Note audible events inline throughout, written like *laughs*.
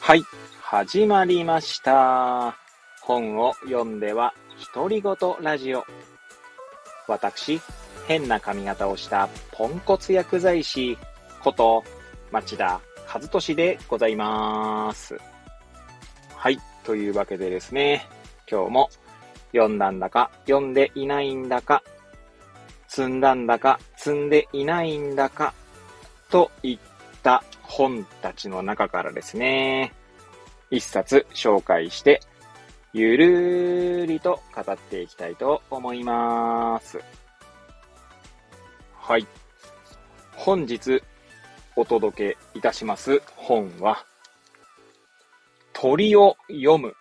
はい、始まりました。本を読んでは独り言ラジオ。私、変な髪型をしたポンコツ薬剤師こと町田和俊でございます。はい、というわけでですね、今日も読んだんだか読んでいないんだか積んだんだか積んでいないんだかといった本たちの中からですね、一冊紹介して、ゆるーりと語っていきたいと思います。はい。本日お届けいたします本は、鳥を読む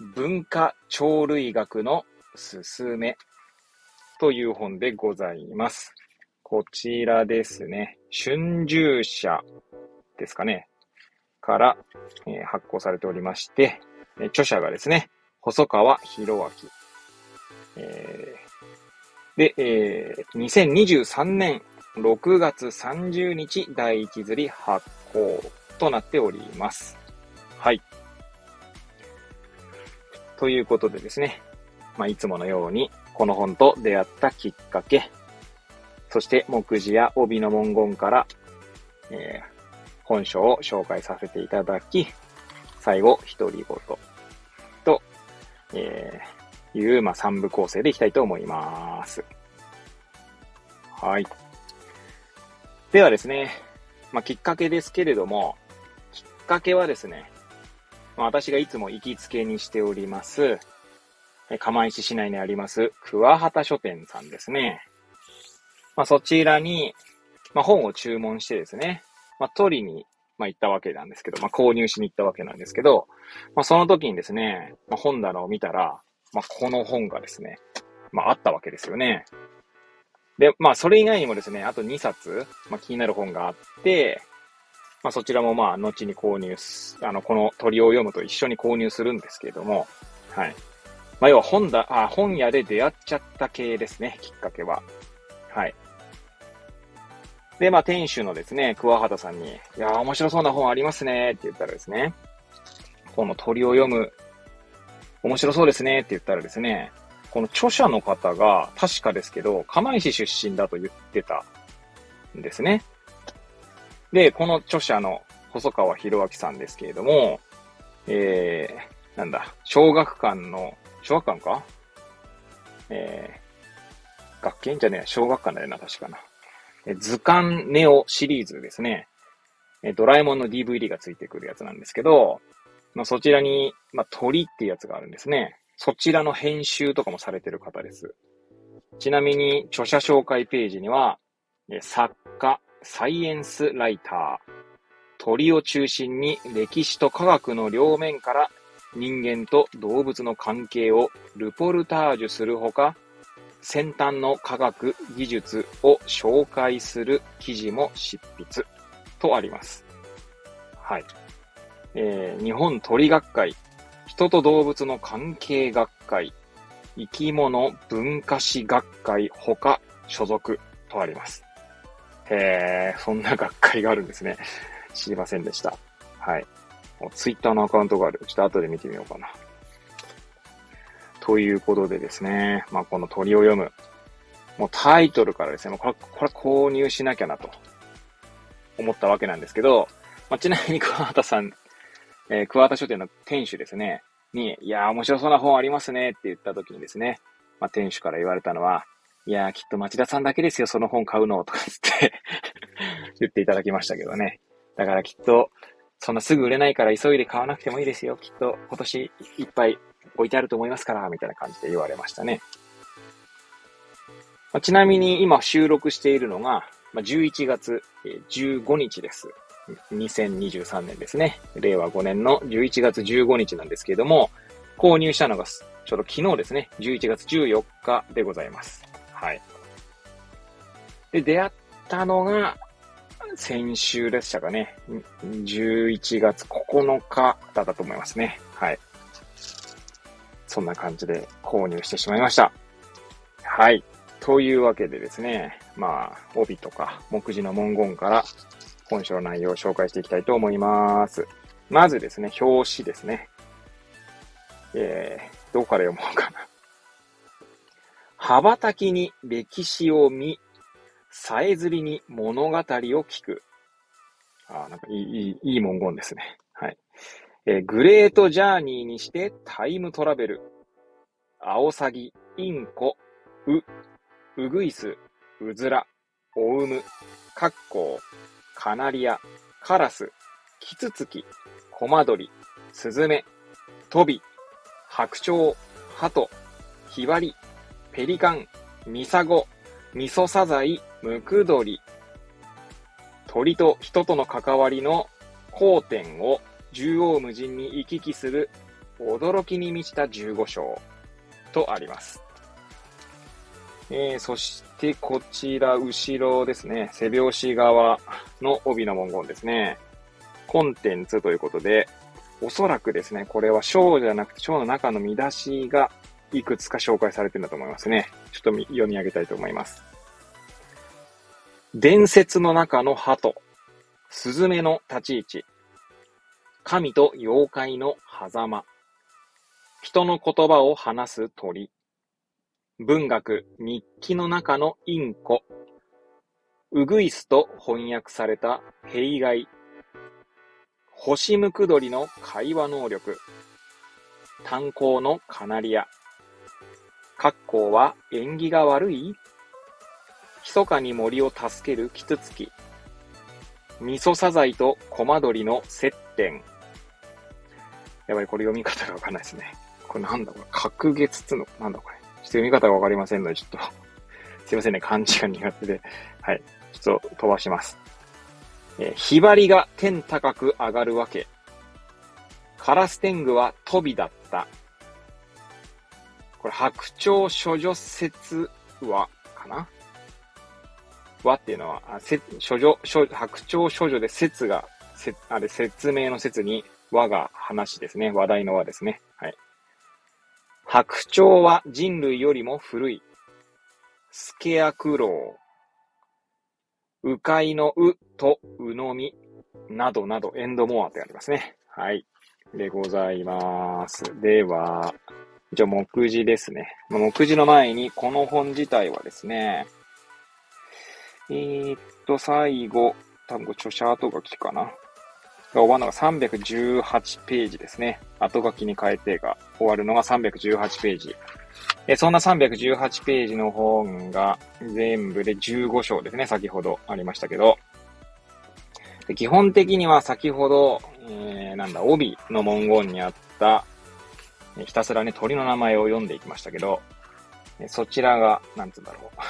文化鳥類学のすすめという本でございます。こちらですね。春秋社ですかね。から、えー、発行されておりまして、え著者がですね、細川博明。えー、で、えー、2023年6月30日第一釣り発行となっております。はい。ということでですね、まあ、いつものように、この本と出会ったきっかけ、そして目次や帯の文言から、えー、本書を紹介させていただき、最後、独り言と、えー、いう、まあ、三部構成でいきたいと思います。はい。ではですね、まあ、きっかけですけれども、きっかけはですね、まあ、私がいつも行きつけにしております、釜石市内にあります、桑畑書店さんですね。まあ、そちらに、まあ、本を注文してですね、まあ、取りに、まあ、行ったわけなんですけど、まあ、購入しに行ったわけなんですけど、まあ、その時にですね、まあ、本棚を見たら、まあ、この本がですね、まあ、あったわけですよね。で、まあ、それ以外にもですね、あと2冊、まあ、気になる本があって、まあ、そちらもまあ、後に購入す、あの、この鳥を読むと一緒に購入するんですけれども、はい。まあ、要は本だ、あ、本屋で出会っちゃった系ですね、きっかけは。はい。で、まあ、店主のですね、桑畑さんに、いや面白そうな本ありますね、って言ったらですね、この鳥を読む、面白そうですね、って言ったらですね、この著者の方が、確かですけど、釜石出身だと言ってたんですね。で、この著者の細川博明さんですけれども、えー、なんだ、小学館の、小学館か？えー、学研じゃねえ、小学館だよな、確かな。図鑑ネオシリーズですね。ドラえもんの DVD がついてくるやつなんですけど、まあ、そちらに、まあ、鳥っていうやつがあるんですね。そちらの編集とかもされてる方です。ちなみに、著者紹介ページには、作家、サイエンスライター、鳥を中心に歴史と科学の両面から人間と動物の関係をルポルタージュするほか、先端の科学技術を紹介する記事も執筆とあります。はい。えー、日本鳥学会、人と動物の関係学会、生き物文化史学会ほか所属とあります。へえ、そんな学会があるんですね。知りませんでした。はい。ツイッターのアカウントがある。ちょっと後で見てみようかな。ということでですね、まあ、この鳥を読む、もうタイトルからですね、もうこれ、これ購入しなきゃなと思ったわけなんですけど、まあ、ちなみに桑畑さん、えー、桑畑書店の店主ですね、に、いやー面白そうな本ありますねって言った時にですね、まあ、店主から言われたのは、いやーきっと町田さんだけですよ、その本買うの、とかつって言っていただきましたけどね。だからきっと、そんなすぐ売れないから急いで買わなくてもいいですよ。きっと今年いっぱい置いてあると思いますから、みたいな感じで言われましたね。まあ、ちなみに今収録しているのが、まあ、11月15日です。2023年ですね。令和5年の11月15日なんですけれども、購入したのがちょうど昨日ですね。11月14日でございます。はい。で、出会ったのが、先週でしたかね。11月9日だったと思いますね。はい。そんな感じで購入してしまいました。はい。というわけでですね、まあ、帯とか目次の文言から本書の内容を紹介していきたいと思います。まずですね、表紙ですね。えー、どこから読もうかな。羽ばたきに歴史を見、さえずりに物語を聞く。ああなんかいい、いい、文言ですね。はい。えー、グレートジャーニーにしてタイムトラベル。アオサギ、インコ、ウ、ウグイス、ウズラ、オウム、カッコウ、カナリア、カラス、キツツキ、コマドリ、スズメ、トビ、白鳥、ハト、ヒバリ、ペリカン、ミサゴ、ミソサザイ、ムクドリ、鳥と人との関わりの交点を縦横無尽に行き来する驚きに満ちた15章とあります。えー、そしてこちら後ろですね、背拍子側の帯の文言ですね。コンテンツということで、おそらくですね、これは章じゃなくて章の中の見出しがいくつか紹介されてるんだと思いますね。ちょっと読み上げたいと思います。伝説の中の鳩、スズメの立ち位置、神と妖怪の狭間、人の言葉を話す鳥、文学、日記の中のインコ、ウグイスと翻訳された弊害、星ムクドリの会話能力、炭鉱のカナリア、格好は縁起が悪い？密かに森を助けるキツツキ、味噌サザイとコマドリの接点。やばい、これ読み方がわかんないですね。これなんだこれ、隔月つの、なんだこれ？ちょっと読み方がわかりませんので、ちょっと *laughs* すいませんね、漢字が苦手で。はい。ちょっと飛ばします。えー、ひばりが天高く上がるわけ。カラス天狗は飛びだった。これ、白鳥処女説話かな？和っていうのは、あせ処女、処白鳥処女で説が、せあれ、説明の説に和が話ですね。話題の和ですね。はい。白鳥は人類よりも古い。スケアクロウ。鵜飼のうとうのみ。などなど、エンドモアってありますね。はい。でございます。では、一応目次ですね。目次の前に、この本自体はですね、えー、っと、最後、多分著者後書きかな。が終わるのが318ページですね。後書きに変えてが終わるのが318ページ。えそんな318ページの本が全部で15章ですね。先ほどありましたけど。で基本的には先ほど、えー、なんだ、帯の文言にあった、ひたすらね、鳥の名前を読んでいきましたけど、そちらが、なんつうんだろう。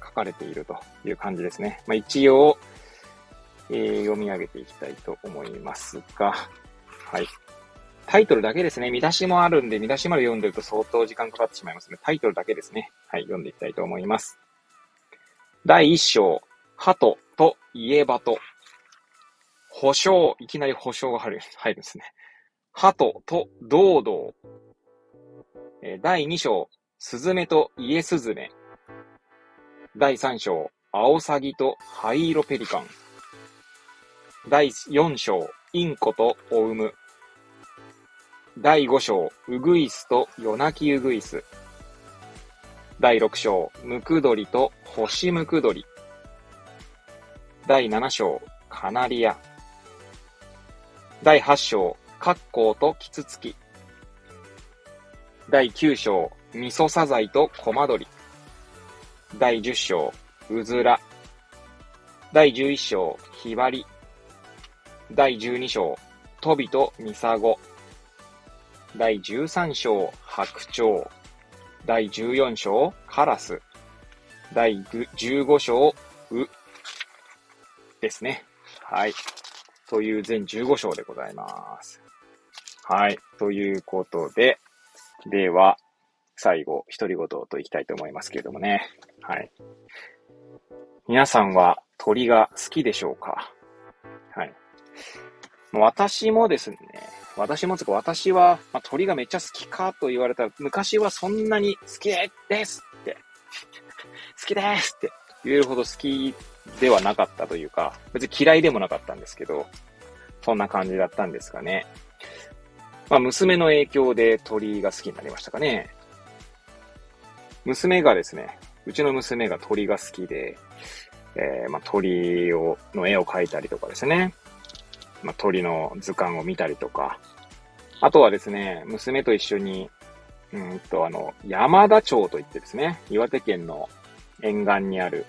*laughs* 書かれているという感じですね。まあ、一応、えー、読み上げていきたいと思いますが、はい。タイトルだけですね。見出しもあるんで、見出しまで読んでると相当時間かかってしまいますので、タイトルだけですね。はい、読んでいきたいと思います。第1章、鳩といえばと。保証、いきなり保証が入る、入るんですね。鳩と堂々。え第2章、スズメとイエスズメ。第3章、アオサギとハイロペリカン。第4章、インコとオウム。第5章、ウグイスとヨナキウグイス。第6章、ムクドリとホシムクドリ。第7章、カナリア。第8章、カッコウとキツツキ。第9章、ミソサザイとコマドリ。第10章、ウズラ。第11章、ヒバリ。第12章、トビとミサゴ。第13章、白鳥。第14章、カラス。第15章、ウ。ですね。はい。という全15章でございます。はい。ということで、では、最後、独り言といきたいと思いますけれどもね。はい。皆さんは鳥が好きでしょうか？はい。私もですね、私もつか、私は、まあ、鳥がめっちゃ好きかと言われたら、昔はそんなに好きですって、*laughs* 好きですって言えるほど好きではなかったというか、別に嫌いでもなかったんですけど、そんな感じだったんですかね。まあ、娘の影響で鳥が好きになりましたかね。娘がですね、うちの娘が鳥が好きで、えー、まあ、鳥を、の絵を描いたりとかですね。まあ、鳥の図鑑を見たりとか。あとはですね、娘と一緒に、うんと、あの、山田町といってですね、岩手県の沿岸にある、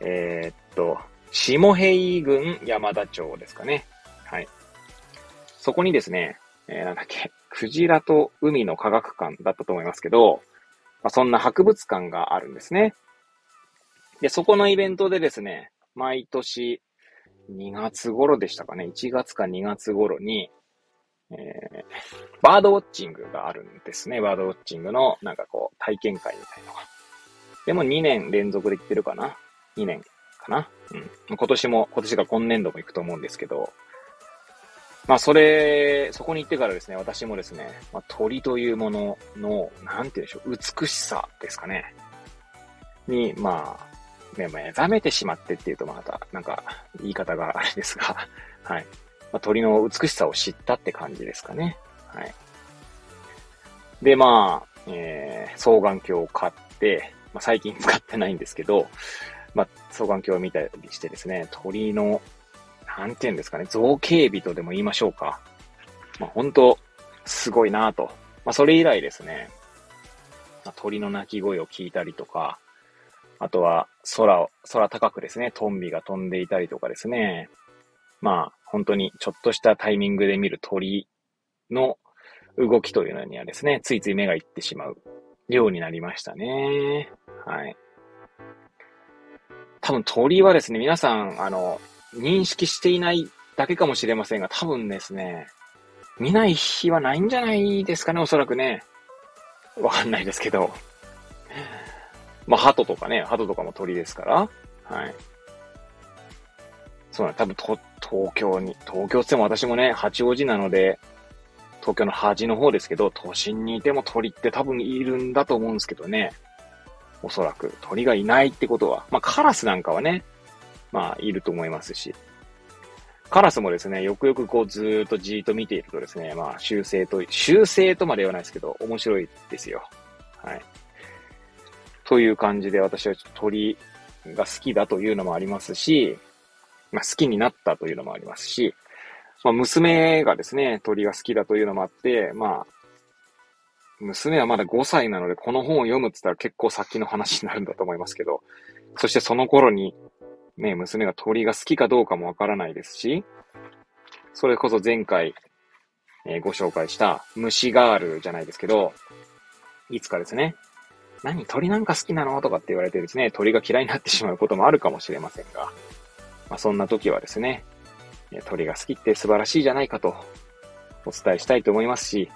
えー、っと、下平郡山田町ですかね。はい。そこにですね、えー、なんだっけ、クジラと海の科学館だったと思いますけど、まあ、そんな博物館があるんですね。で、そこのイベントでですね、毎年2月頃でしたかね、1月か2月頃に、えー、バードウォッチングがあるんですね。バードウォッチングのなんかこう体験会みたいなのが。でも2年連続で行ってるかな ?2 年かな？うん。今年も、今年が今年度も行くと思うんですけど、まあ、それ、そこに行ってからですね、私もですね、まあ、鳥というものの、なんて言うんでしょう、美しさですかね。に、まあ、ね、目覚めてしまってっていうとまた、なんか、言い方があれですが、*laughs* はい。まあ、鳥の美しさを知ったって感じですかね。はい。で、まあ、えー、双眼鏡を買って、まあ、最近使ってないんですけど、まあ、双眼鏡を見たりしてですね、鳥のなんて言うんですかね、造形美とでも言いましょうか。まあ、本当すごいなと。まあ、それ以来ですね、まあ、鳥の鳴き声を聞いたりとか、あとは空を、空高くですね、トンビが飛んでいたりとかですね、まあ、本当にちょっとしたタイミングで見る鳥の動きというのにはですね、ついつい目がいってしまうようになりましたね。はい。多分鳥はですね、皆さん、あの、認識していないだけかもしれませんが、多分ですね、見ない日はないんじゃないですかね、おそらくね。わかんないですけど。まあ、鳩とかね、鳩とかも鳥ですから。はい。そうな多分と、東京に、東京っても私もね、八王子なので、東京の端の方ですけど、都心にいても鳥って多分いるんだと思うんですけどね。おそらく鳥がいないってことは、まあカラスなんかはね、まあ、いると思いますし。カラスもですね、よくよくこうずっとじーっと見ているとですね、まあ、修正と、修正とまで言わないですけど、面白いですよ。はい。という感じで私は鳥が好きだというのもありますし、まあ、好きになったというのもありますし、まあ、娘がですね、鳥が好きだというのもあって、まあ、娘はまだ5歳なので、この本を読むって言ったら結構先の話になるんだと思いますけど、そしてその頃にね、娘が鳥が好きかどうかもわからないですし、それこそ前回、えー、ご紹介した虫ガールじゃないですけど、いつかですね、何鳥なんか好きなのとかって言われてですね、鳥が嫌いになってしまうこともあるかもしれませんが、まあ、そんな時はですね、鳥が好きって素晴らしいじゃないかとお伝えしたいと思いますし、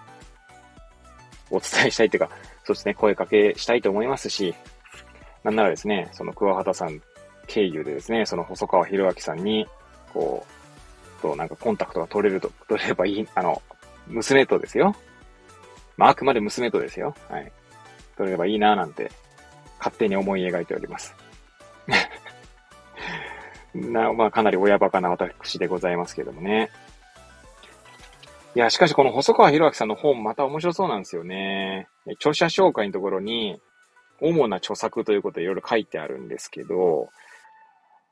お伝えしたいというか、そしてね、声かけしたいと思いますし、なんならですね、その桑畑さん経由でですね、その細川博明さんに、こう、となんかコンタクトが取れると、取れればいい、あの、娘とですよ。まあ、あくまで娘とですよ。はい。取れればいいななんて、勝手に思い描いております。*laughs* な、まあ、かなり親バカな私でございますけどもね。いや、しかしこの細川博明さんの本また面白そうなんですよね。著者紹介のところに、主な著作ということでいろいろ書いてあるんですけど、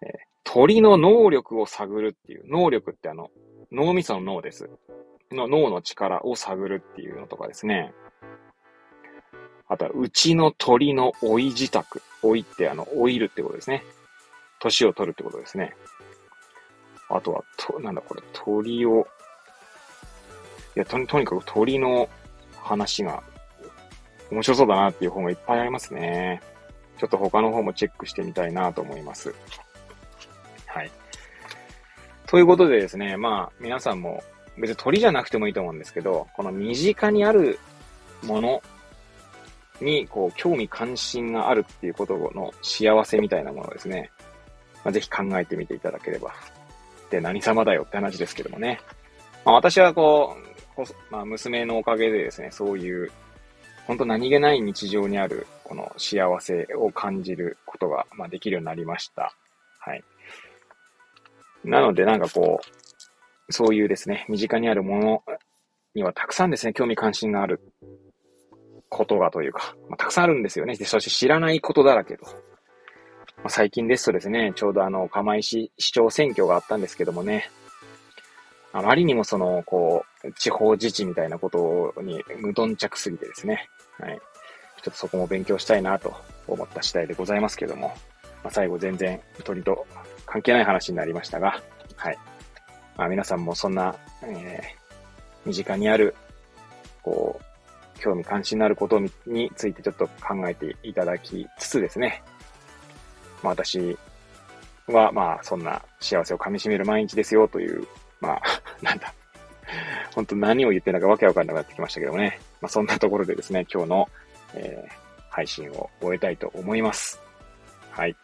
えー、鳥の能力を探るっていう、能力ってあの、脳みその脳です。の脳の力を探るっていうのとかですね。あとは、うちの鳥の老い自宅。老いってあの、老いるってことですね。年を取るってことですね。あとは、と、なんだこれ、鳥を、いや、と、とにかく鳥の話が面白そうだなっていう本がいっぱいありますね。ちょっと他の方もチェックしてみたいなと思います。はい。ということでですね、まあ、皆さんも別に鳥じゃなくてもいいと思うんですけど、この身近にあるものに、こう、興味関心があるっていうことの幸せみたいなものですね。まあ、ぜひ考えてみていただければ。で、何様だよって話ですけどもね。まあ、私はこうまあ、娘のおかげでですね、そういう、本当何気ない日常にある、この幸せを感じることが、まあ、できるようになりました。はい。なので、なんかこう、そういうですね、身近にあるものにはたくさんですね、興味関心があることがというか、まあ、たくさんあるんですよね。で、そして知らないことだらけと。まあ、最近ですとですね、ちょうどあの、釜石市長選挙があったんですけどもね、あまりにもその、こう、地方自治みたいなことに無頓着すぎてですね、はい。ちょっとそこも勉強したいなと思った次第でございますけども、まあ、最後全然鳥と関係ない話になりましたが、はい。まあ、皆さんもそんな、えー、身近にある、こう、興味関心のあることについてちょっと考えていただきつつですね、まあ私はまあそんな幸せを噛み締める毎日ですよという、まあ、*laughs* なんだ、本当何を言ってるのかわけわかんなくなってきましたけどもね。まあそんなところでですね、今日の、えー、配信を終えたいと思います。はい。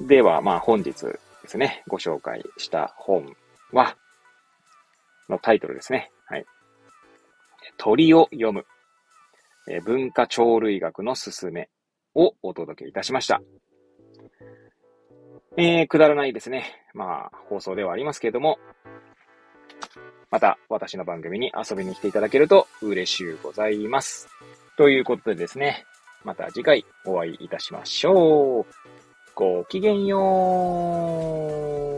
では、まあ本日ですね、ご紹介した本は、のタイトルですね。はい。鳥を読む。え文化鳥類学のすすめをお届けいたしました。えー、くだらないですね。まあ、放送ではありますけれども、また私の番組に遊びに来ていただけると嬉しゅうございます。ということでですね、また次回お会いいたしましょう。ごきげんよう。